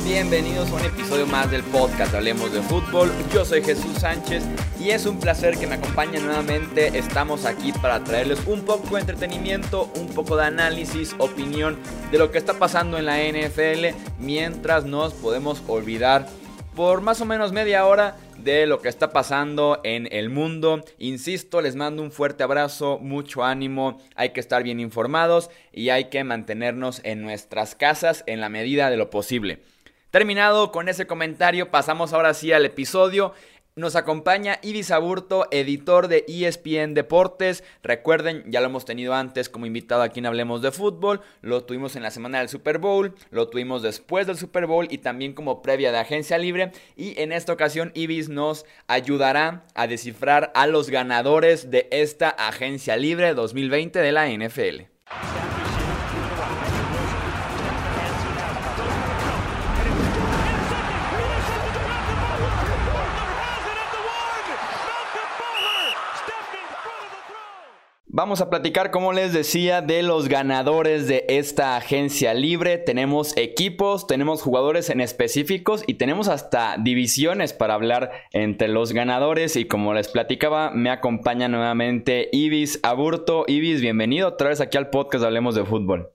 Bienvenidos a un episodio más del podcast Hablemos de Fútbol. Yo soy Jesús Sánchez y es un placer que me acompañen nuevamente. Estamos aquí para traerles un poco de entretenimiento, un poco de análisis, opinión de lo que está pasando en la NFL mientras nos podemos olvidar por más o menos media hora de lo que está pasando en el mundo. Insisto, les mando un fuerte abrazo, mucho ánimo, hay que estar bien informados y hay que mantenernos en nuestras casas en la medida de lo posible. Terminado con ese comentario, pasamos ahora sí al episodio. Nos acompaña Ibis Aburto, editor de ESPN Deportes. Recuerden, ya lo hemos tenido antes como invitado aquí en Hablemos de Fútbol. Lo tuvimos en la semana del Super Bowl, lo tuvimos después del Super Bowl y también como previa de Agencia Libre. Y en esta ocasión, Ibis nos ayudará a descifrar a los ganadores de esta Agencia Libre 2020 de la NFL. Vamos a platicar, como les decía, de los ganadores de esta agencia libre. Tenemos equipos, tenemos jugadores en específicos y tenemos hasta divisiones para hablar entre los ganadores. Y como les platicaba, me acompaña nuevamente Ibis Aburto. Ibis, bienvenido otra vez aquí al podcast Hablemos de Fútbol.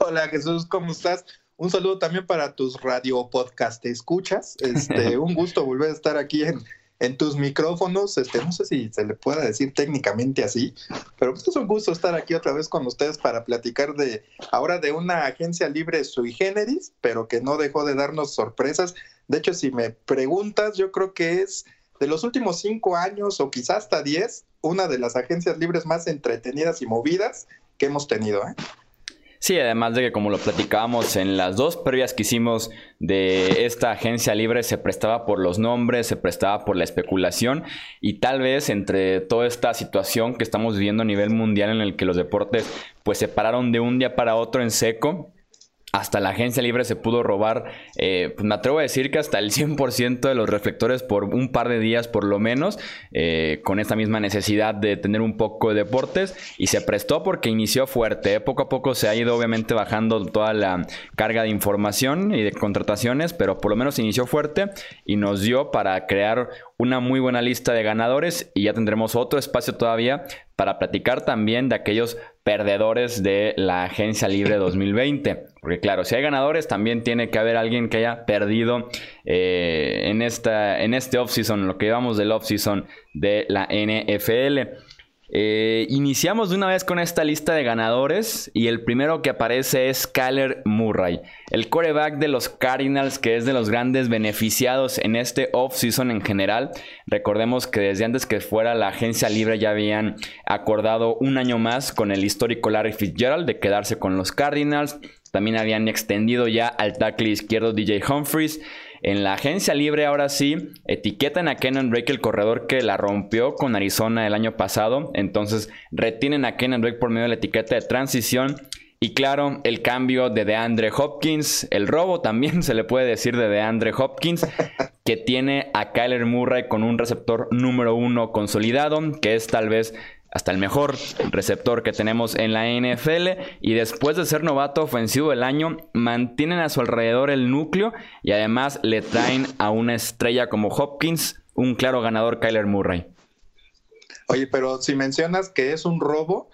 Hola Jesús, ¿cómo estás? Un saludo también para tus radio podcast escuchas. Este, un gusto volver a estar aquí en en tus micrófonos, este, no sé si se le pueda decir técnicamente así, pero pues es un gusto estar aquí otra vez con ustedes para platicar de ahora de una agencia libre sui generis, pero que no dejó de darnos sorpresas. De hecho, si me preguntas, yo creo que es de los últimos cinco años o quizás hasta diez, una de las agencias libres más entretenidas y movidas que hemos tenido. ¿eh? Sí, además de que como lo platicábamos en las dos previas que hicimos de esta agencia libre, se prestaba por los nombres, se prestaba por la especulación y tal vez entre toda esta situación que estamos viviendo a nivel mundial en el que los deportes pues se pararon de un día para otro en seco, hasta la agencia libre se pudo robar, eh, pues me atrevo a decir que hasta el 100% de los reflectores por un par de días por lo menos, eh, con esta misma necesidad de tener un poco de deportes y se prestó porque inició fuerte. Poco a poco se ha ido obviamente bajando toda la carga de información y de contrataciones, pero por lo menos inició fuerte y nos dio para crear una muy buena lista de ganadores y ya tendremos otro espacio todavía para platicar también de aquellos perdedores de la Agencia Libre 2020. Porque claro, si hay ganadores, también tiene que haber alguien que haya perdido eh, en, esta, en este offseason, lo que llevamos del offseason de la NFL. Eh, iniciamos de una vez con esta lista de ganadores y el primero que aparece es Kyler Murray, el coreback de los Cardinals que es de los grandes beneficiados en este off-season en general. Recordemos que desde antes que fuera la agencia libre ya habían acordado un año más con el histórico Larry Fitzgerald de quedarse con los Cardinals. También habían extendido ya al tackle izquierdo DJ Humphries. En la agencia libre, ahora sí, etiquetan a Kenan Drake, el corredor que la rompió con Arizona el año pasado. Entonces, retienen a Kenan Drake por medio de la etiqueta de transición. Y claro, el cambio de DeAndre Hopkins, el robo también se le puede decir de DeAndre Hopkins, que tiene a Kyler Murray con un receptor número uno consolidado, que es tal vez hasta el mejor receptor que tenemos en la NFL y después de ser novato ofensivo del año mantienen a su alrededor el núcleo y además le traen a una estrella como Hopkins, un claro ganador Kyler Murray. Oye, pero si mencionas que es un robo,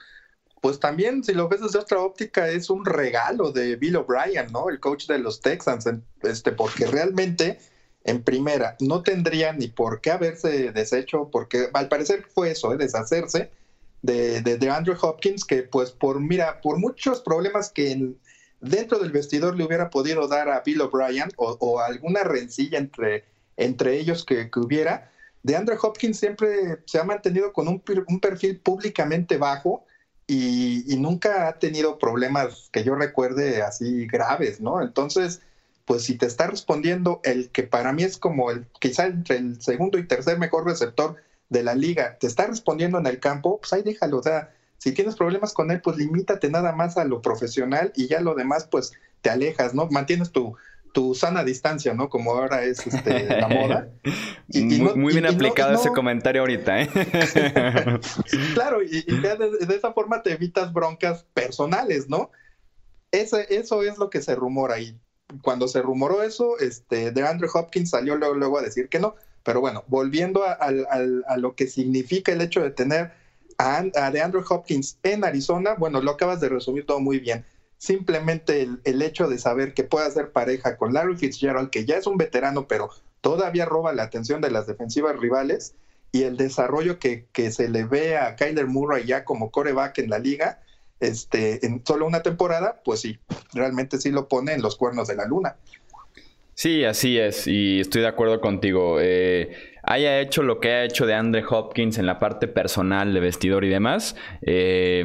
pues también si lo ves desde otra óptica es un regalo de Bill O'Brien, ¿no? El coach de los Texans, este porque realmente en primera no tendría ni por qué haberse deshecho, porque al parecer fue eso, ¿eh? deshacerse de, de, Andrew Hopkins, que pues por, mira, por muchos problemas que dentro del vestidor le hubiera podido dar a Bill O'Brien o, alguna rencilla entre, entre ellos que, hubiera, de Andrew Hopkins siempre se ha mantenido con un, un perfil públicamente bajo y, y, nunca ha tenido problemas que yo recuerde así graves, ¿no? Entonces, pues si te está respondiendo el que para mí es como el quizá entre el segundo y tercer mejor receptor de la liga te está respondiendo en el campo, pues ahí déjalo. O sea, si tienes problemas con él, pues limítate nada más a lo profesional y ya lo demás, pues te alejas, ¿no? Mantienes tu, tu sana distancia, ¿no? Como ahora es este, la moda. Y, muy, bien aplicado ese comentario ahorita, ¿eh? claro, y, de, esa forma te evitas broncas personales, ¿no? Ese, eso es lo que se rumora ahí. cuando se rumoró eso, este, de Andrew Hopkins salió luego, luego a decir que no. Pero bueno, volviendo a, lo que significa el hecho de tener a, a Andrew Hopkins en Arizona, bueno, lo acabas de resumir todo muy bien. Simplemente el, el hecho de saber que puede hacer pareja con Larry Fitzgerald, que ya es un veterano, pero todavía roba la atención de las defensivas rivales, y el desarrollo que, que se le ve a Kyler Murray ya como coreback en la liga, este, en solo una temporada, pues sí, realmente sí lo pone en los cuernos de la luna. Sí, así es, y estoy de acuerdo contigo. Eh, haya hecho lo que ha hecho de Andre Hopkins en la parte personal de vestidor y demás, eh,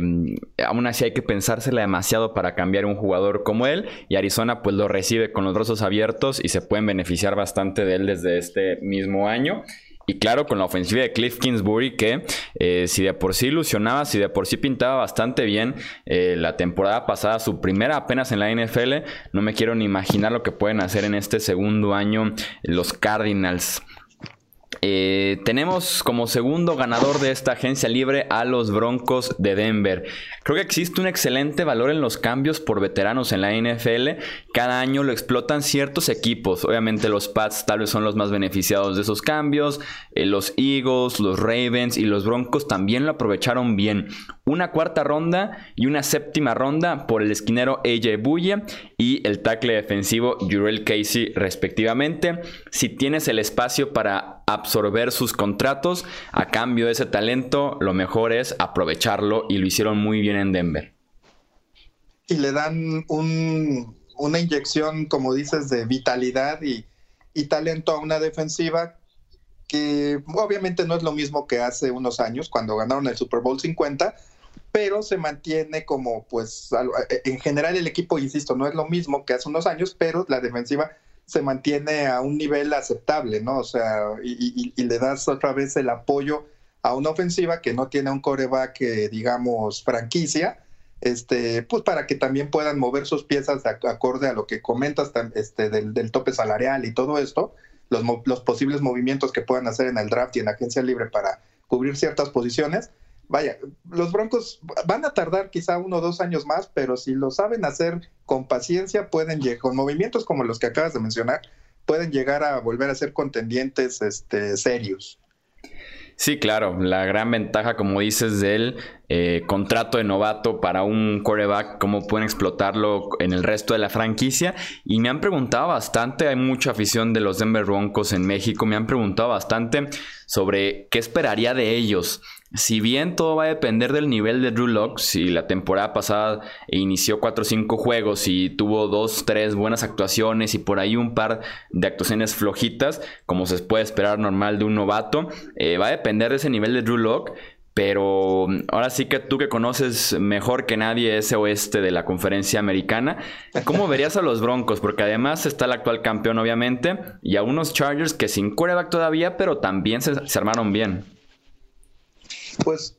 aún así hay que pensársela demasiado para cambiar un jugador como él, y Arizona pues lo recibe con los brazos abiertos y se pueden beneficiar bastante de él desde este mismo año. Y claro, con la ofensiva de Cliff Kingsbury, que eh, si de por sí ilusionaba, si de por sí pintaba bastante bien eh, la temporada pasada, su primera apenas en la NFL, no me quiero ni imaginar lo que pueden hacer en este segundo año los Cardinals. Eh, tenemos como segundo ganador de esta agencia libre a los Broncos de Denver. Creo que existe un excelente valor en los cambios por veteranos en la NFL. Cada año lo explotan ciertos equipos. Obviamente los Pats tal vez son los más beneficiados de esos cambios. Eh, los Eagles, los Ravens y los Broncos también lo aprovecharon bien. Una cuarta ronda y una séptima ronda por el esquinero AJ Buye y el tackle defensivo Jurel Casey respectivamente. Si tienes el espacio para absorber sus contratos a cambio de ese talento, lo mejor es aprovecharlo y lo hicieron muy bien en Denver. Y le dan una inyección, como dices, de vitalidad y, talento a una defensiva que obviamente no es lo mismo que hace unos años cuando ganaron el Super Bowl 50, pero se mantiene como, pues, en general el equipo, insisto, no es lo mismo que hace unos años, pero la defensiva se mantiene a un nivel aceptable, ¿no? O sea, y, le das otra vez el apoyo a una ofensiva que no tiene un coreback, eh, digamos, franquicia, este, pues para que también puedan mover sus piezas acorde a lo que comentas este, del, tope salarial y todo esto, los, los posibles movimientos que puedan hacer en el draft y en agencia libre para cubrir ciertas posiciones, vaya, los Broncos van a tardar quizá uno o dos años más, pero si lo saben hacer con paciencia, pueden llegar, con movimientos como los que acabas de mencionar, pueden llegar a volver a ser contendientes este, serios. Sí, claro, la gran ventaja, como dices, del eh, contrato de novato para un quarterback, cómo pueden explotarlo en el resto de la franquicia. Y me han preguntado bastante, hay mucha afición de los Denver Broncos en México, me han preguntado bastante sobre qué esperaría de ellos si bien todo va a depender del nivel de Drew Locke, si la temporada pasada inició 4 o 5 juegos y tuvo 2, 3 buenas actuaciones y por ahí un par de actuaciones flojitas, como se puede esperar normal de un novato, eh, va a depender de ese nivel de Drew Locke. Pero ahora sí que tú que conoces mejor que nadie ese oeste de la conferencia americana, ¿cómo verías a los Broncos? Porque además está el actual campeón, obviamente, y a unos Chargers que sin quarterback todavía, pero también se, se armaron bien. Pues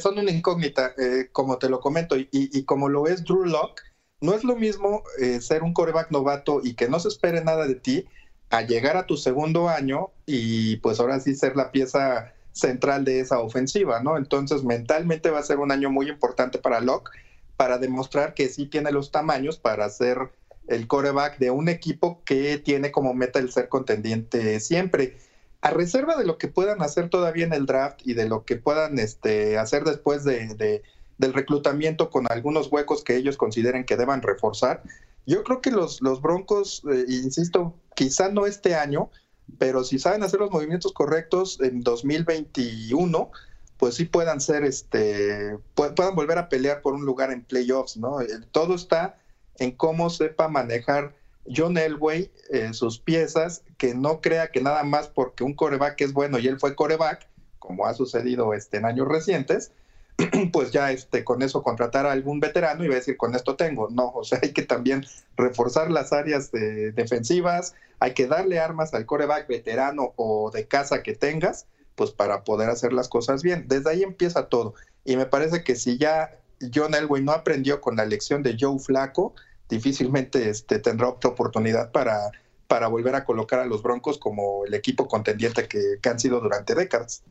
son una incógnita, eh, como te lo comento, y, como lo es Drew Locke, no es lo mismo eh, ser un coreback novato y que no se espere nada de ti, a llegar a tu segundo año y pues ahora sí ser la pieza central de esa ofensiva, ¿no? Entonces mentalmente va a ser un año muy importante para Locke para demostrar que sí tiene los tamaños para ser el coreback de un equipo que tiene como meta el ser contendiente siempre a reserva de lo que puedan hacer todavía en el draft y de lo que puedan este, hacer después de, del reclutamiento con algunos huecos que ellos consideren que deban reforzar, yo creo que los, los Broncos, eh, insisto, quizá no este año, pero si saben hacer los movimientos correctos en 2021, pues sí puedan ser, este, puedan volver a pelear por un lugar en playoffs, ¿no? Eh, todo está en cómo sepa manejar John Elway eh, sus piezas, que no crea que nada más porque un coreback es bueno y él fue coreback, como ha sucedido este, en años recientes, pues ya este, con eso contratar a algún veterano y va a decir, con esto tengo. No, o sea, hay que también reforzar las áreas defensivas, hay que darle armas al coreback veterano o de casa que tengas, pues para poder hacer las cosas bien. Desde ahí empieza todo. Y me parece que si ya John Elway no aprendió con la lección de Joe Flaco, difícilmente este, tendrá otra oportunidad para, para volver a colocar a los Broncos como el equipo contendiente que, han sido durante décadas.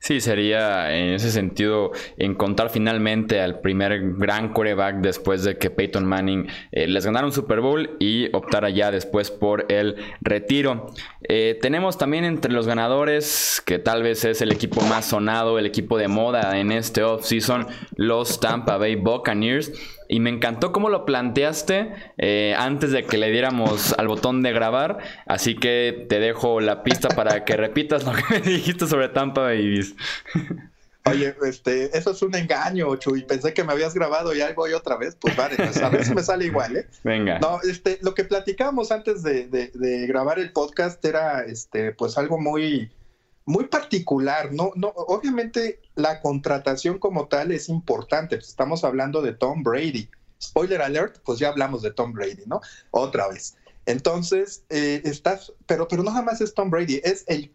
Sí, sería en ese sentido encontrar finalmente al primer gran coreback después de que Peyton Manning eh, les ganara un Super Bowl y optara ya después por el retiro. Eh, tenemos también entre los ganadores, que tal vez es el equipo más sonado, el equipo de moda en este offseason, los Tampa Bay Buccaneers. Y me encantó cómo lo planteaste eh, antes de que le diéramos al botón de grabar. Así que te dejo la pista para que repitas lo que me dijiste sobre Tampa Babies. Oye, este, eso es un engaño, Chuy. Pensé que me habías grabado y ahí voy otra vez. Pues vale, pues, a ver si me sale igual, ¿eh? Venga. No, este, lo que platicábamos antes de, de, grabar el podcast era, este, pues algo muy, muy particular, ¿no? no obviamente la contratación como tal es importante, pues estamos hablando de Tom Brady. Spoiler alert, pues ya hablamos de Tom Brady, ¿no? Otra vez. Entonces, eh, estás, pero, pero no nada más es Tom Brady, es el,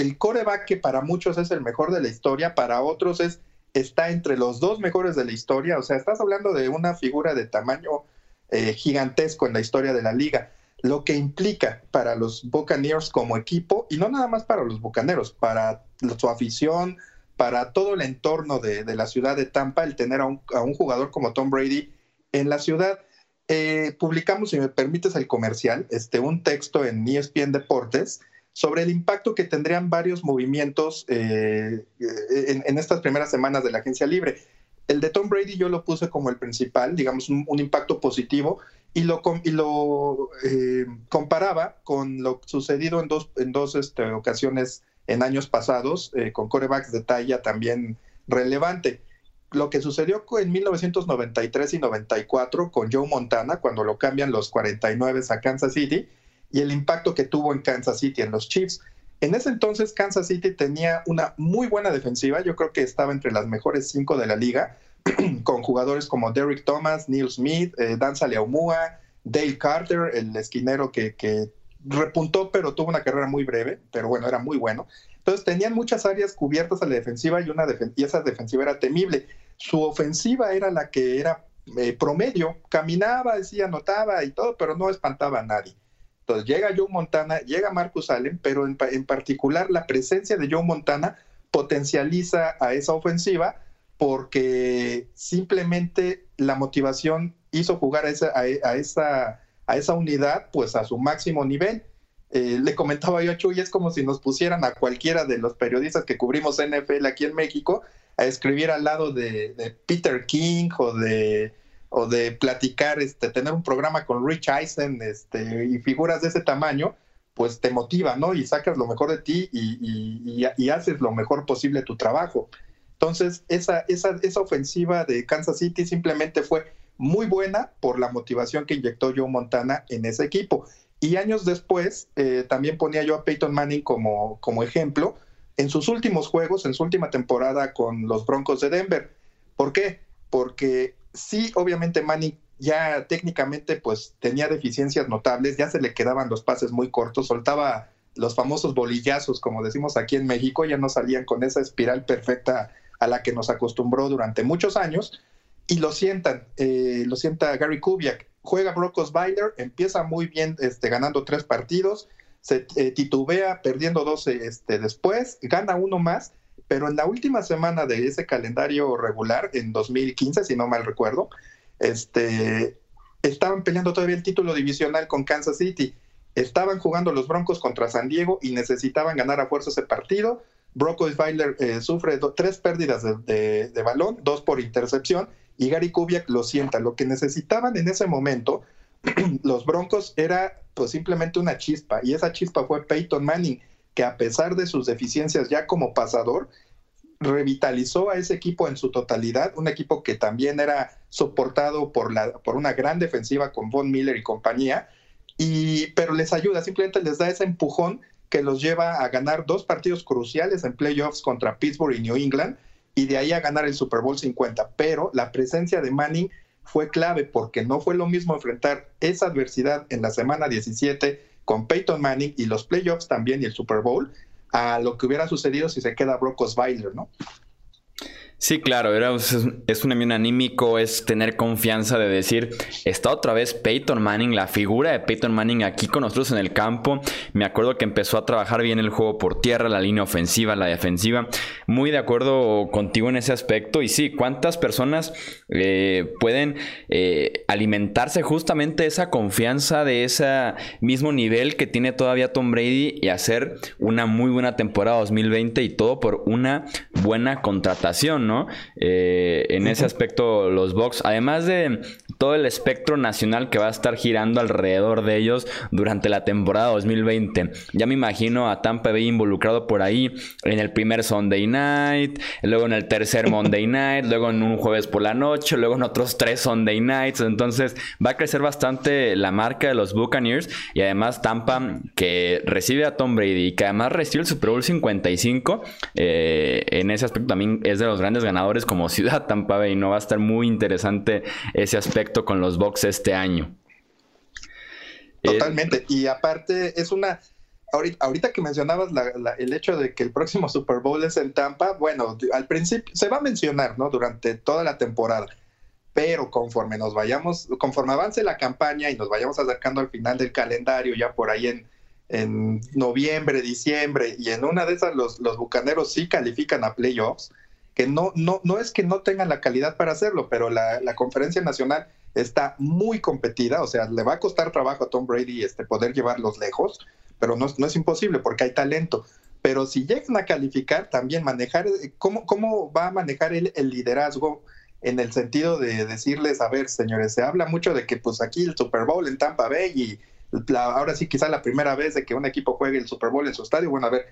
el coreback que para muchos es el mejor de la historia, para otros es, está entre los dos mejores de la historia, o sea, estás hablando de una figura de tamaño eh, gigantesco en la historia de la liga lo que implica para los Buccaneers como equipo, y no nada más para los Bucaneros, para su afición, para todo el entorno de, la ciudad de Tampa, el tener a un, jugador como Tom Brady en la ciudad. Eh, publicamos, si me permites el comercial, este, un texto en ESPN Deportes sobre el impacto que tendrían varios movimientos eh, en, estas primeras semanas de la agencia libre. El de Tom Brady yo lo puse como el principal, digamos, un, impacto positivo, y lo, y lo eh, comparaba con lo sucedido en dos, en dos este, ocasiones en años pasados, eh, con corebacks de talla también relevante. Lo que sucedió en 1993 y 94 con Joe Montana, cuando lo cambian los 49 a Kansas City, y el impacto que tuvo en Kansas City en los Chiefs. En ese entonces Kansas City tenía una muy buena defensiva, yo creo que estaba entre las mejores cinco de la liga, con jugadores como Derrick Thomas, Neil Smith, eh, Dan Dale Carter, el esquinero que, repuntó pero tuvo una carrera muy breve, pero bueno, era muy bueno. Entonces tenían muchas áreas cubiertas a la defensiva y, una y esa defensiva era temible. Su ofensiva era la que era eh, promedio, caminaba, decía, anotaba y todo, pero no espantaba a nadie. Entonces llega Joe Montana, llega Marcus Allen, pero en, particular la presencia de Joe Montana potencializa a esa ofensiva porque simplemente la motivación hizo jugar a esa, a, esa, a esa unidad pues a su máximo nivel. Eh, le comentaba yo a Chuy, es como si nos pusieran a cualquiera de los periodistas que cubrimos NFL aquí en México a escribir al lado de Peter King o de o de platicar, este, tener un programa con Rich Eisen este, y figuras de ese tamaño, pues te motiva, ¿no? Y sacas lo mejor de ti y, y, haces lo mejor posible tu trabajo. Entonces, esa, esa, esa ofensiva de Kansas City simplemente fue muy buena por la motivación que inyectó Joe Montana en ese equipo. Y años después, eh, también ponía yo a Peyton Manning como, como ejemplo en sus últimos juegos, en su última temporada con los Broncos de Denver. ¿Por qué? Porque sí, obviamente Manning ya técnicamente pues tenía deficiencias notables, ya se le quedaban los pases muy cortos, soltaba los famosos bolillazos, como decimos aquí en México, ya no salían con esa espiral perfecta a la que nos acostumbró durante muchos años, y lo sientan, eh, lo sienta Gary Kubiak, juega Brock Osweiler, empieza muy bien este, ganando tres partidos, se eh, titubea perdiendo dos este, después, gana uno más, pero en la última semana de ese calendario regular, en 2015, si no mal recuerdo, este, estaban peleando todavía el título divisional con Kansas City. Estaban jugando los Broncos contra San Diego y necesitaban ganar a fuerza ese partido. Brock Osweiler eh, sufre tres pérdidas de, balón, dos por intercepción, y Gary Kubiak lo sienta. Lo que necesitaban en ese momento los Broncos era pues simplemente una chispa, y esa chispa fue Peyton Manning que a pesar de sus deficiencias ya como pasador, revitalizó a ese equipo en su totalidad, un equipo que también era soportado por, la, por una gran defensiva con Von Miller y compañía, y, pero les ayuda, simplemente les da ese empujón que los lleva a ganar dos partidos cruciales en playoffs contra Pittsburgh y New England, y de ahí a ganar el Super Bowl 50. Pero la presencia de Manning fue clave porque no fue lo mismo enfrentar esa adversidad en la semana 17 con Peyton Manning y los playoffs también y el Super Bowl a lo que hubiera sucedido si se queda Brock Osweiler, ¿no? Sí, claro, era, es, un envío anímico, es tener confianza de decir, está otra vez Peyton Manning, la figura de Peyton Manning aquí con nosotros en el campo. Me acuerdo que empezó a trabajar bien el juego por tierra, la línea ofensiva, la defensiva. Muy de acuerdo contigo en ese aspecto. Y sí, ¿cuántas personas eh, pueden eh, alimentarse justamente esa confianza de ese mismo nivel que tiene todavía Tom Brady y hacer una muy buena temporada 2020 y todo por una buena contratación? Eh, en ese aspecto, los Bucks, además de todo el espectro nacional que va a estar girando alrededor de ellos durante la temporada 2020. Ya me imagino a Tampa Bay involucrado por ahí en el primer Sunday night, luego en el tercer Monday night, luego en un jueves por la noche, luego en otros tres Sunday nights. Entonces va a crecer bastante la marca de los Buccaneers y además Tampa que recibe a Tom Brady y que además recibe el Super Bowl 55. Eh, en ese aspecto también es de los grandes ganadores como ciudad Tampa Bay. No va a estar muy interesante ese aspecto con los Bucks este año. Eh, Totalmente. y aparte es una... Ahorita, que mencionabas el hecho de que el próximo Super Bowl es en Tampa, bueno, al principio se va a mencionar, ¿no? Durante toda la temporada pero conforme nos vayamos, conforme avance la campaña y nos vayamos acercando al final del calendario, ya por ahí en, noviembre, diciembre, y en una de esas los bucaneros sí califican a playoffs, que no, no, no es que no tengan la calidad para hacerlo, pero la, conferencia nacional está muy competida, o sea, le va a costar trabajo a Tom Brady este, poder llevarlos lejos, pero no, no es imposible porque hay talento. Pero si llegan a calificar, también manejar, ¿cómo, cómo va a manejar el, liderazgo en el sentido de decirles, a ver, señores, se habla mucho de que pues aquí el Super Bowl en Tampa Bay y ahora sí quizá la primera vez de que un equipo juegue el Super Bowl en su estadio, bueno, a ver,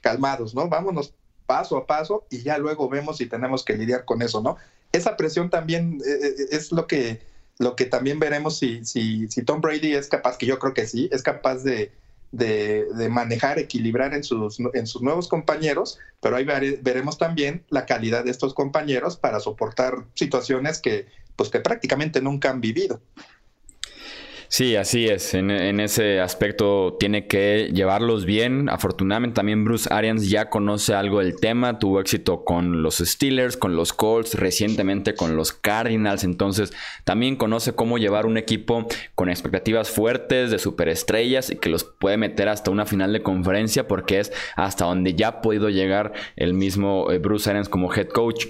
calmados, ¿no? Vámonos paso a paso y ya luego vemos si tenemos que lidiar con eso, ¿no? Esa presión también eh, eh, es lo que, lo que también veremos si, si, si Tom Brady es capaz, que yo creo que sí, es capaz de, de, manejar, equilibrar en sus, en sus nuevos compañeros, pero ahí veremos también la calidad de estos compañeros para soportar situaciones que, pues, que prácticamente nunca han vivido. Sí, así es. En, ese aspecto tiene que llevarlos bien. Afortunadamente también Bruce Arians ya conoce algo del tema. Tuvo éxito con los Steelers, con los Colts, recientemente con los Cardinals. Entonces también conoce cómo llevar un equipo con expectativas fuertes de superestrellas y que los puede meter hasta una final de conferencia porque es hasta donde ya ha podido llegar el mismo eh, Bruce Arians como head coach.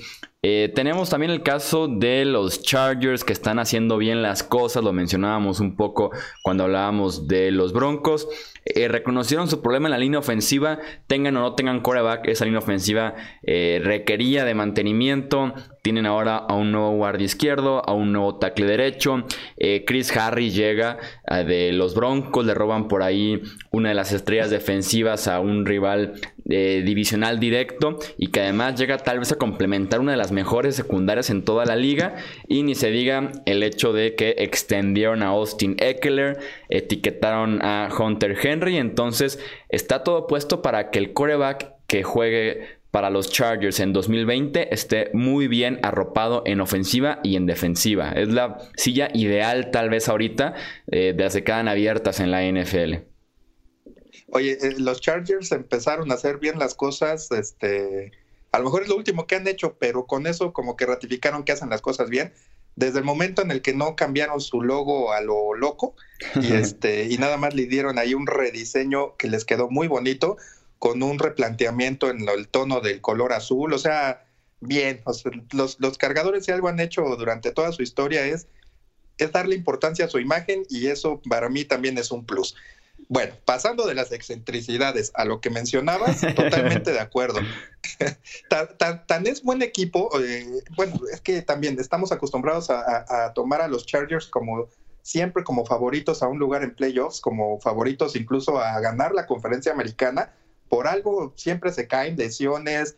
Eh, tenemos también el caso de los Chargers que están haciendo bien las cosas, lo mencionábamos un poco cuando hablábamos de los Broncos. Eh, reconocieron su problema en la línea ofensiva, tengan o no tengan coreback, esa línea ofensiva eh, requería de mantenimiento. Tienen ahora a un nuevo guardia izquierdo, a un nuevo tackle derecho. Chris Harris llega de los Broncos, le roban por ahí una de las estrellas defensivas a un rival divisional directo y que además llega tal vez a complementar una de las mejores secundarias en toda la liga. Y ni se diga el hecho de que extendieron a Austin Eckler, etiquetaron a Hunter Henry Henry. Entonces está todo puesto para que el coreback que juegue para los Chargers en 2020 esté muy bien arropado en ofensiva y en defensiva. Es la silla ideal tal vez ahorita eh, de las que quedan abiertas en la NFL. Oye, eh, los Chargers empezaron a hacer bien las cosas, este, a lo mejor es lo último que han hecho, pero con eso como que ratificaron que hacen las cosas bien desde el momento en el que no cambiaron su logo a lo loco y este y nada más le dieron ahí un rediseño que les quedó muy bonito con un replanteamiento en el tono del color azul, o sea, bien, los, los cargadores si algo han hecho durante toda su historia es es darle importancia a su imagen y eso para mí también es un plus. Bueno, pasando de las excentricidades a lo que mencionabas, totalmente de acuerdo. tan, es buen equipo, eh, bueno, es que también estamos acostumbrados a, tomar a los Chargers como siempre como favoritos a un lugar en playoffs, como favoritos incluso a ganar la conferencia americana. Por algo siempre se caen lesiones,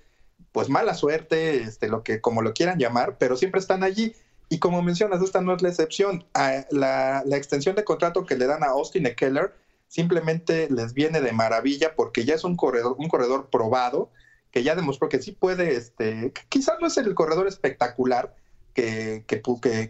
pues mala suerte, este, lo que como lo quieran llamar, pero siempre están allí. Y como mencionas, esta no es la excepción. La, la extensión de contrato que le dan a Austin Eckler simplemente les viene de maravilla porque ya es un corredor, un corredor probado, que ya demostró que sí puede, este, quizás no es el corredor espectacular que, que,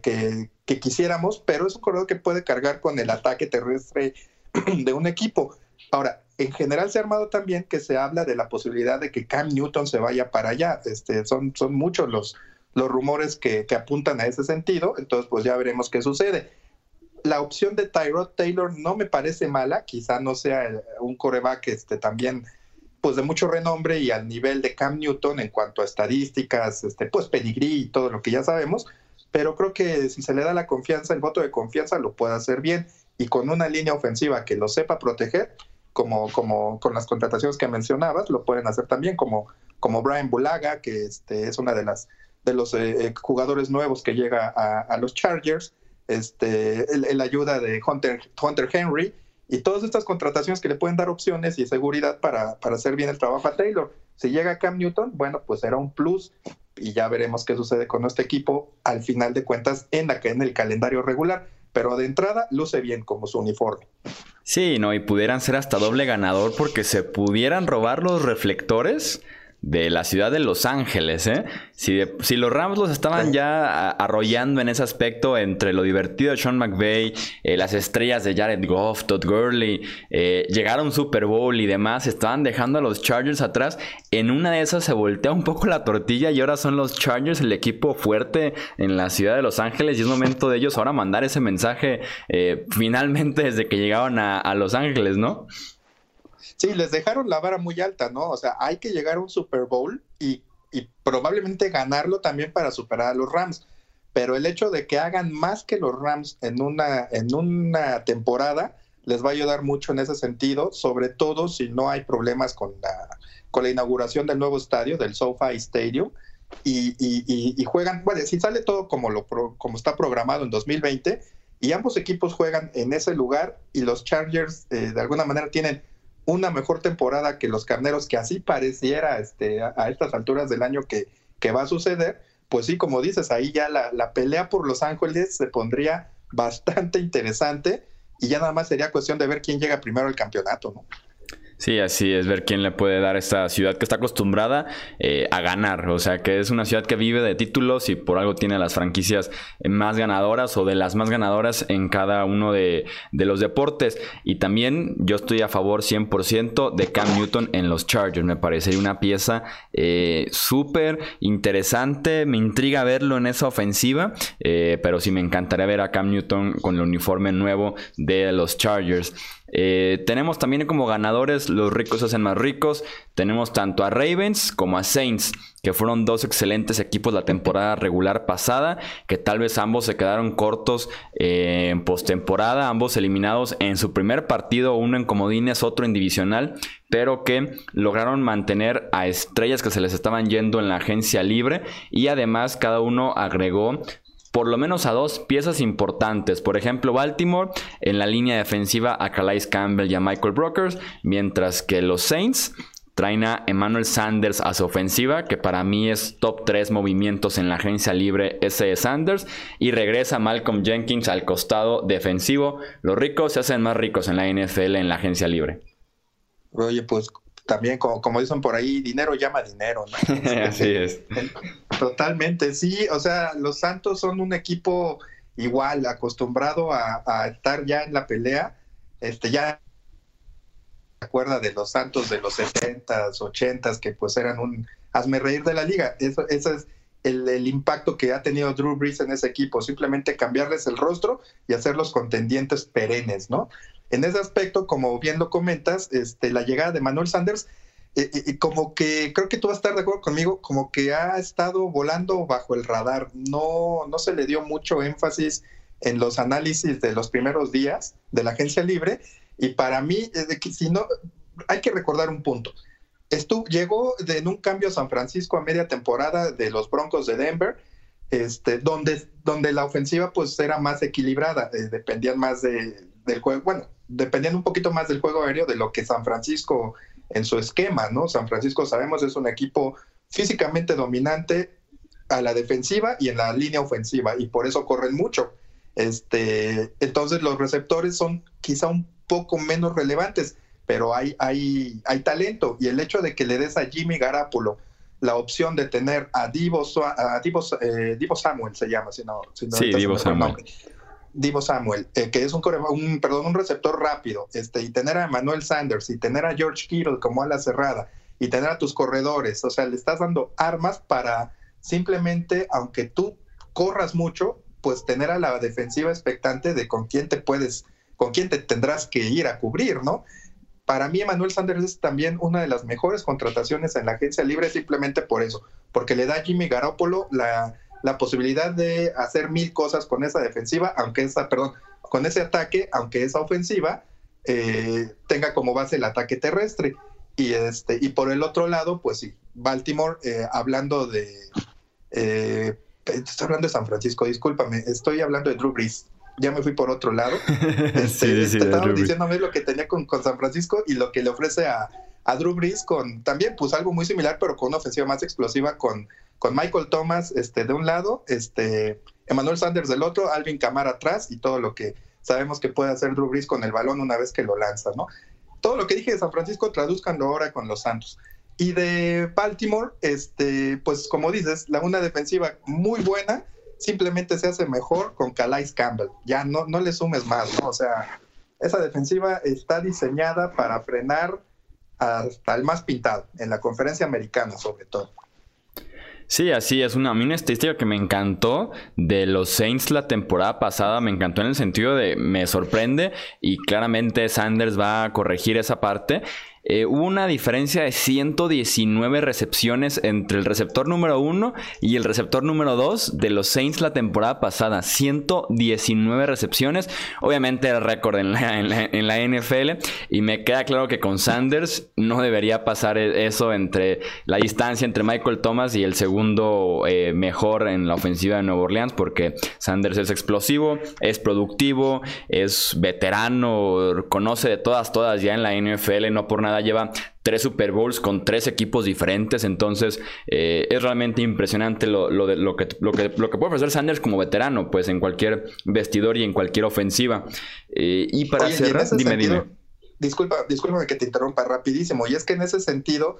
que, que, quisiéramos, pero es un corredor que puede cargar con el ataque terrestre de un equipo. Ahora, en general se ha armado también que se habla de la posibilidad de que Cam Newton se vaya para allá. Este, son, son muchos los, los rumores que, que apuntan a ese sentido, entonces pues ya veremos qué sucede. La opción de Tyrod Taylor no me parece mala, quizá no sea un coreback este, también pues de mucho renombre y al nivel de Cam Newton en cuanto a estadísticas, este, pues pedigrí y todo lo que ya sabemos, pero creo que si se le da la confianza, el voto de confianza lo puede hacer bien y con una línea ofensiva que lo sepa proteger, como, como con las contrataciones que mencionabas, lo pueden hacer también, como, como Brian Bulaga, que este, es una de las de los eh, eh, jugadores nuevos que llega a, los Chargers, este, el, ayuda de Hunter, Hunter Henry, y todas estas contrataciones que le pueden dar opciones y seguridad para, para hacer bien el trabajo a Taylor. Si llega Cam Newton, bueno, pues será un plus y ya veremos qué sucede con este equipo al final de cuentas en, la, en el calendario regular. Pero de entrada luce bien como su uniforme. Sí, no, y pudieran ser hasta doble ganador porque se pudieran robar los reflectores de la ciudad de Los Ángeles, ¿eh? Si, si los Rams los estaban ya arrollando en ese aspecto entre lo divertido de Sean McVay, eh, las estrellas de Jared Goff, Todd Gurley, eh, llegar a un Super Bowl y demás, estaban dejando a los Chargers atrás. En una de esas se voltea un poco la tortilla y ahora son los Chargers el equipo fuerte en la ciudad de Los Ángeles y es momento de ellos ahora mandar ese mensaje eh, finalmente desde que llegaron a, a Los Ángeles, ¿no? Sí, les dejaron la vara muy alta, ¿no? O sea, hay que llegar a un Super Bowl y, probablemente ganarlo también para superar a los Rams. Pero el hecho de que hagan más que los Rams en una, en una temporada les va a ayudar mucho en ese sentido, sobre todo si no hay problemas con la, con la inauguración del nuevo estadio, del SoFi Stadium. Y, y, juegan, bueno, si sale todo como, lo, como está programado en 2020, y ambos equipos juegan en ese lugar y los Chargers eh, de alguna manera tienen una mejor temporada que los carneros, que así pareciera este, a, estas alturas del año que, que, va a suceder, pues sí, como dices, ahí ya la, la, pelea por Los Ángeles se pondría bastante interesante y ya nada más sería cuestión de ver quién llega primero al campeonato, ¿no? Sí, así es, ver quién le puede dar a esta ciudad que está acostumbrada eh, a ganar. O sea, que es una ciudad que vive de títulos y por algo tiene las franquicias más ganadoras o de las más ganadoras en cada uno de, los deportes. Y también yo estoy a favor 100% de Cam Newton en los Chargers. Me parecería una pieza eh, súper interesante. Me intriga verlo en esa ofensiva, eh, pero sí me encantaría ver a Cam Newton con el uniforme nuevo de los Chargers. Eh, tenemos también como ganadores los ricos hacen más ricos. Tenemos tanto a Ravens como a Saints, que fueron dos excelentes equipos la temporada regular pasada, que tal vez ambos se quedaron cortos eh, en postemporada, ambos eliminados en su primer partido, uno en comodines, otro en divisional, pero que lograron mantener a estrellas que se les estaban yendo en la agencia libre y además cada uno agregó por lo menos a dos piezas importantes. Por ejemplo, Baltimore en la línea defensiva a Calais Campbell y a Michael Brokers, mientras que los Saints traen a Emmanuel Sanders a su ofensiva, que para mí es top 3 movimientos en la agencia libre ese Sanders, y regresa Malcolm Jenkins al costado defensivo. Los ricos se hacen más ricos en la NFL en la agencia libre. Oye, pues también, como, como dicen por ahí, dinero llama dinero, ¿no? Así es. Totalmente, sí. O sea, los Santos son un equipo igual, acostumbrado a, estar ya en la pelea. Este, ya se acuerda de los Santos de los 70s, 80s, que pues eran un hazme reír de la liga. Eso, ese es el, el, impacto que ha tenido Drew Brees en ese equipo. Simplemente cambiarles el rostro y hacerlos contendientes perennes, ¿no? En ese aspecto, como bien lo comentas, este, la llegada de Manuel Sanders, eh, eh, y como que creo que tú vas a estar de acuerdo conmigo, como que ha estado volando bajo el radar. No, no se le dio mucho énfasis en los análisis de los primeros días de la agencia libre. Y para mí, no, hay que recordar un punto. Estuvo, llegó en un cambio a San Francisco a media temporada de los Broncos de Denver, este, donde, donde la ofensiva pues era más equilibrada, eh, dependían más de, del juego, bueno, dependiendo un poquito más del juego aéreo de lo que San Francisco en su esquema, ¿no? San Francisco sabemos es un equipo físicamente dominante a la defensiva y en la línea ofensiva y por eso corren mucho. Este, entonces los receptores son quizá un poco menos relevantes, pero hay, hay, hay talento y el hecho de que le des a Jimmy Garapolo la opción de tener a Divo, a Divo, eh, Divo Samuel se llama, si no, sí, Divo Samuel Divo Samuel, eh, que es un, un, perdón, un receptor rápido, este, y tener a Manuel Sanders y tener a George Kittle como ala cerrada y tener a tus corredores, o sea, le estás dando armas para simplemente, aunque tú corras mucho, pues tener a la defensiva expectante de con quién te puedes, con quién te tendrás que ir a cubrir, ¿no? Para mí, Manuel Sanders es también una de las mejores contrataciones en la agencia libre simplemente por eso, porque le da a Jimmy Garoppolo la, la posibilidad de hacer mil cosas con esa defensiva, aunque esa, perdón, con ese ataque, aunque esa ofensiva eh, tenga como base el ataque terrestre. Y este, y por el otro lado, pues sí, Baltimore, eh, hablando de eh, estoy hablando de San Francisco, discúlpame, estoy hablando de Drew Brees. Ya me fui por otro lado. Este, estaba diciéndome lo que tenía con, con, San Francisco y lo que le ofrece a, a Drew Brees con también pues algo muy similar, pero con una ofensiva más explosiva con, con Michael Thomas este, de un lado, este, Emmanuel Sanders del otro, Alvin Kamara atrás y todo lo que sabemos que puede hacer Drew Brees con el balón una vez que lo lanza, ¿no? Todo lo que dije de San Francisco, traduzcanlo ahora con los Santos. Y de Baltimore, este, pues como dices, la una defensiva muy buena, simplemente se hace mejor con Calais Campbell. Ya no, no le sumes más, ¿no? O sea, esa defensiva está diseñada para frenar hasta el más pintado, en la conferencia americana sobre todo. Sí, así es. Una, a mí una estadística que me encantó de los Saints la temporada pasada, me encantó en el sentido de me sorprende y claramente Sanders va a corregir esa parte. Eh, hubo una diferencia de 119 recepciones entre el receptor número 1 y el receptor número 2 de los Saints la temporada pasada. 119 recepciones. Obviamente el récord en la, NFL. Y me queda claro que con Sanders no debería pasar e, eso entre la distancia entre Michael Thomas y el segundo eh, mejor en la ofensiva de Nueva Orleans. Porque Sanders es explosivo, es productivo, es veterano, conoce de todas, todas ya en la NFL. No por nada lleva tres Super Bowls con tres equipos diferentes. Entonces, eh, es realmente impresionante lo, lo, que, lo, que, lo que puede ofrecer Sanders como veterano, pues en cualquier vestidor y en cualquier ofensiva. Eh, y para cerrar, dime, dime. Disculpa, discúlpame que te interrumpa rapidísimo. Y es que en ese sentido,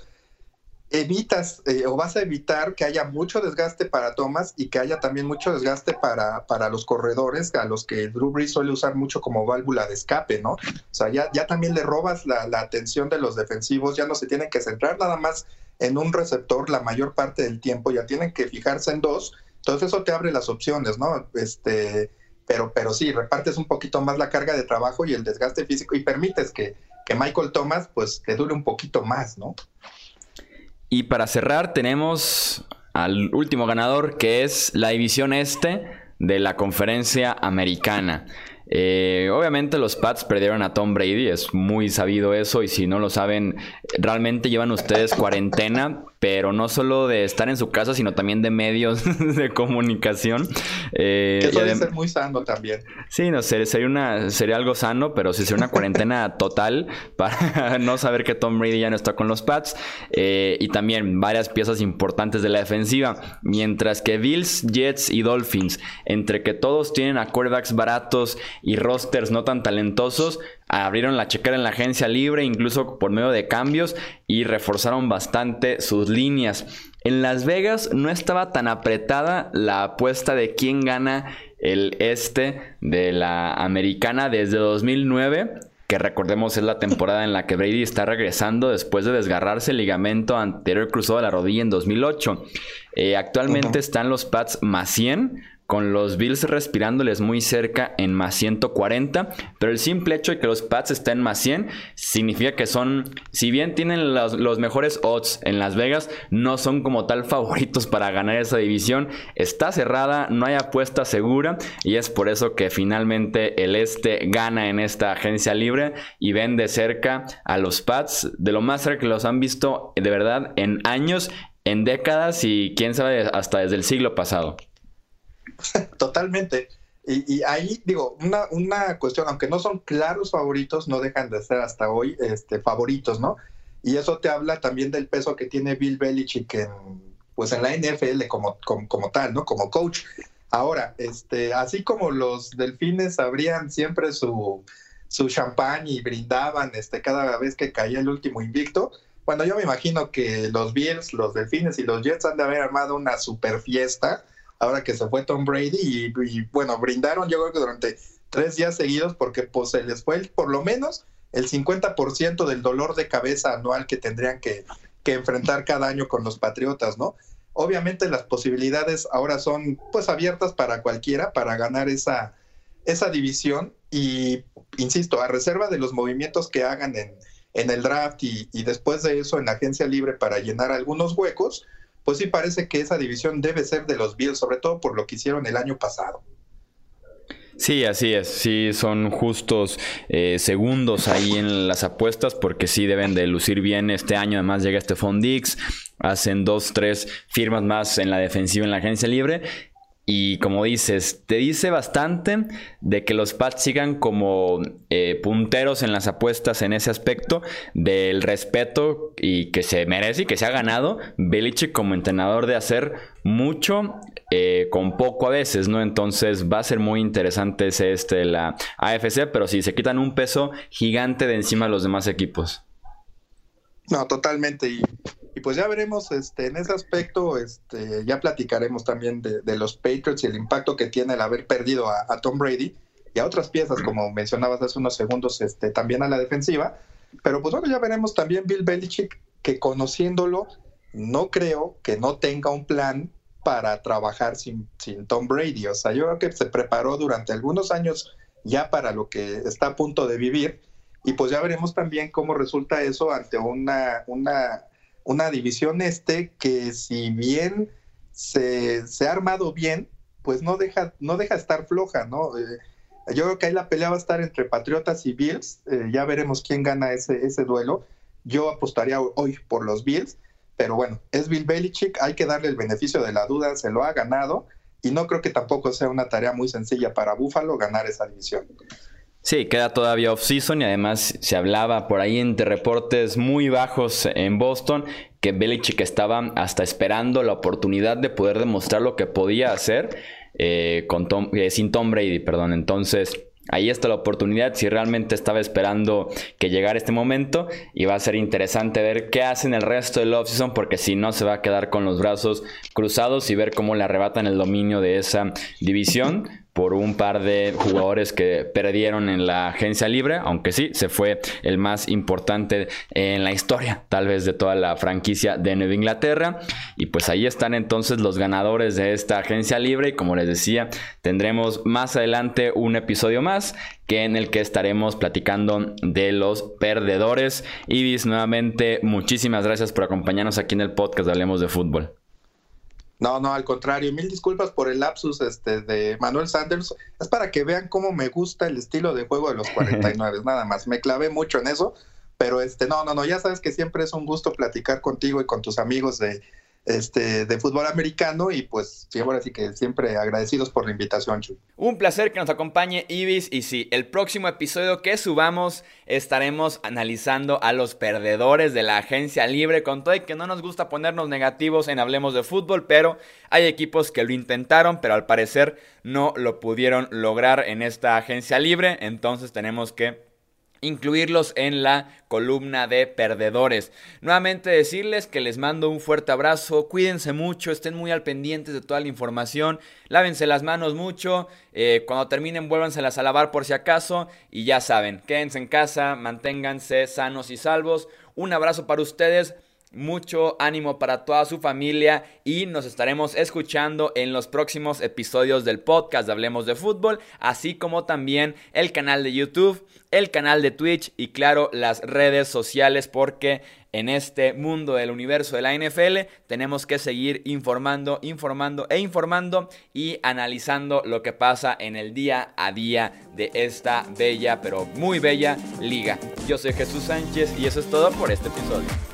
evitas eh, o vas a evitar que haya mucho desgaste para Thomas y que haya también mucho desgaste para, para los corredores, a los que Drew Brees suele usar mucho como válvula de escape, ¿no? O sea, ya, ya también le robas la, atención de los defensivos, ya no se tienen que centrar nada más en un receptor la mayor parte del tiempo, ya tienen que fijarse en dos, entonces eso te abre las opciones, ¿no? Este, pero, pero sí, repartes un poquito más la carga de trabajo y el desgaste físico y permites que, que Michael Thomas pues te dure un poquito más, ¿no? Y para cerrar tenemos al último ganador que es la división este de la conferencia americana. Eh, obviamente los Pats perdieron a Tom Brady, es muy sabido eso y si no lo saben, realmente llevan ustedes cuarentena pero no solo de estar en su casa, sino también de medios de comunicación. Eh, que puede ser muy sano también. Sí, no, sería, una, sería algo sano, pero sí sería una cuarentena total para no saber que Tom Brady ya no está con los Pats. Eh, y también varias piezas importantes de la defensiva. Mientras que Bills, Jets y Dolphins, entre que todos tienen a quarterbacks baratos y rosters no tan talentosos, abrieron la chequera en la agencia libre, incluso por medio de cambios, y reforzaron bastante sus líneas. En Las Vegas no estaba tan apretada la apuesta de quién gana el este de la americana desde 2009 que recordemos es la temporada en la que Brady está regresando después de desgarrarse el ligamento anterior cruzado de la rodilla en 2008. Eh, actualmente están los Pats más 100, con los Bills respirándoles muy cerca en más 140, pero el simple hecho de que los Pats estén más 100 significa que son, si bien tienen los, mejores odds en Las Vegas, no son como tal favoritos para ganar esa división. Está cerrada, no hay apuesta segura y es por eso que finalmente el este gana en esta agencia libre y ven de cerca a los Pats, de lo más cerca que los han visto de verdad en años, en décadas y quién sabe hasta desde el siglo pasado. Totalmente. Y, ahí digo, una, una cuestión, aunque no son claros favoritos, no dejan de ser hasta hoy este, favoritos, ¿no? Y eso te habla también del peso que tiene Bill Belichick en, pues en la NFL como, como, tal, ¿no? Como coach. Ahora, este, así como los delfines abrían siempre su, su champán y brindaban este, cada vez que caía el último invicto, bueno, yo me imagino que los Bills, los delfines y los Jets han de haber armado una super fiesta ahora que se fue Tom Brady y, y, bueno, brindaron yo creo que durante tres días seguidos porque pues se les fue por lo menos el 50% del dolor de cabeza anual que tendrían que, que enfrentar cada año con los Patriotas, ¿no? Obviamente las posibilidades ahora son pues abiertas para cualquiera para ganar esa, esa división y, insisto, a reserva de los movimientos que hagan en, en el draft y, y, después de eso en la agencia libre para llenar algunos huecos, pues sí parece que esa división debe ser de los Bills, sobre todo por lo que hicieron el año pasado. Sí, así es. Sí, son justos eh, segundos ahí en las apuestas porque sí deben de lucir bien este año. Además llega este Dix, hacen dos, tres firmas más en la defensiva en la agencia libre y como dices, te dice bastante de que los Pats sigan como eh, punteros en las apuestas en ese aspecto del respeto y que se merece y que se ha ganado Belichick como entrenador de hacer mucho eh, con poco a veces, ¿no? Entonces va a ser muy interesante este la AFC, pero sí, se quitan un peso gigante de encima de los demás equipos. No, totalmente. Y pues ya veremos este, en ese aspecto, este, ya platicaremos también de, los Patriots y el impacto que tiene el haber perdido a, Tom Brady y a otras piezas, como mencionabas hace unos segundos, este, también a la defensiva. Pero pues bueno, ya veremos también Bill Belichick, que conociéndolo, no creo que no tenga un plan para trabajar sin, sin Tom Brady. O sea, yo creo que se preparó durante algunos años ya para lo que está a punto de vivir. Y pues ya veremos también cómo resulta eso ante una, una una división este que si bien se, se, ha armado bien, pues no deja, no deja estar floja, ¿no? Eh, yo creo que ahí la pelea va a estar entre Patriotas y Bills, eh, ya veremos quién gana ese, ese duelo. Yo apostaría hoy por los Bills, pero bueno, es Bill Belichick, hay que darle el beneficio de la duda, se lo ha ganado y no creo que tampoco sea una tarea muy sencilla para Buffalo ganar esa división. Sí, queda todavía off-season y además se hablaba por ahí entre reportes muy bajos en Boston que Belichick estaba hasta esperando la oportunidad de poder demostrar lo que podía hacer eh, con eh, sin Tom Brady, perdón. Entonces, Ahí está la oportunidad, si realmente estaba esperando que llegara este momento y va a ser interesante ver qué hacen el resto del offseason porque si no se va a quedar con los brazos cruzados y ver cómo le arrebatan el dominio de esa división por un par de jugadores que perdieron en la agencia libre, aunque sí, se fue el más importante en la historia, tal vez de toda la franquicia de Nueva Inglaterra. Y pues ahí están entonces los ganadores de esta agencia libre y como les decía, tendremos más adelante un episodio más que en el que estaremos platicando de los perdedores. Ibis, nuevamente, muchísimas gracias por acompañarnos aquí en el podcast de Hablemos de Fútbol. No, no, al contrario, mil disculpas por el lapsus este, de Manuel Sanders. Es para que vean cómo me gusta el estilo de juego de los 49, nada más. Me clavé mucho en eso, pero este, no, no, no, ya sabes que siempre es un gusto platicar contigo y con tus amigos de, este, de fútbol americano y pues ahora sí que siempre agradecidos por la invitación. Un placer que nos acompañe Ibis y sí, el próximo episodio que subamos estaremos analizando a los perdedores de la agencia libre con todo y que no nos gusta ponernos negativos en Hablemos de Fútbol, pero hay equipos que lo intentaron, pero al parecer no lo pudieron lograr en esta agencia libre, entonces tenemos que incluirlos en la columna de perdedores. Nuevamente decirles que les mando un fuerte abrazo, cuídense mucho, estén muy al pendientes de toda la información, lávense las manos mucho, eh, cuando terminen vuélvanselas a lavar por si acaso y ya saben, quédense en casa, manténganse sanos y salvos. Un abrazo para ustedes. Mucho ánimo para toda su familia y nos estaremos escuchando en los próximos episodios del podcast de Hablemos de Fútbol, así como también el canal de YouTube, el canal de Twitch y claro las redes sociales porque en este mundo del universo de la NFL tenemos que seguir informando, informando e informando y analizando lo que pasa en el día a día de esta bella pero muy bella liga. Yo soy Jesús Sánchez y eso es todo por este episodio.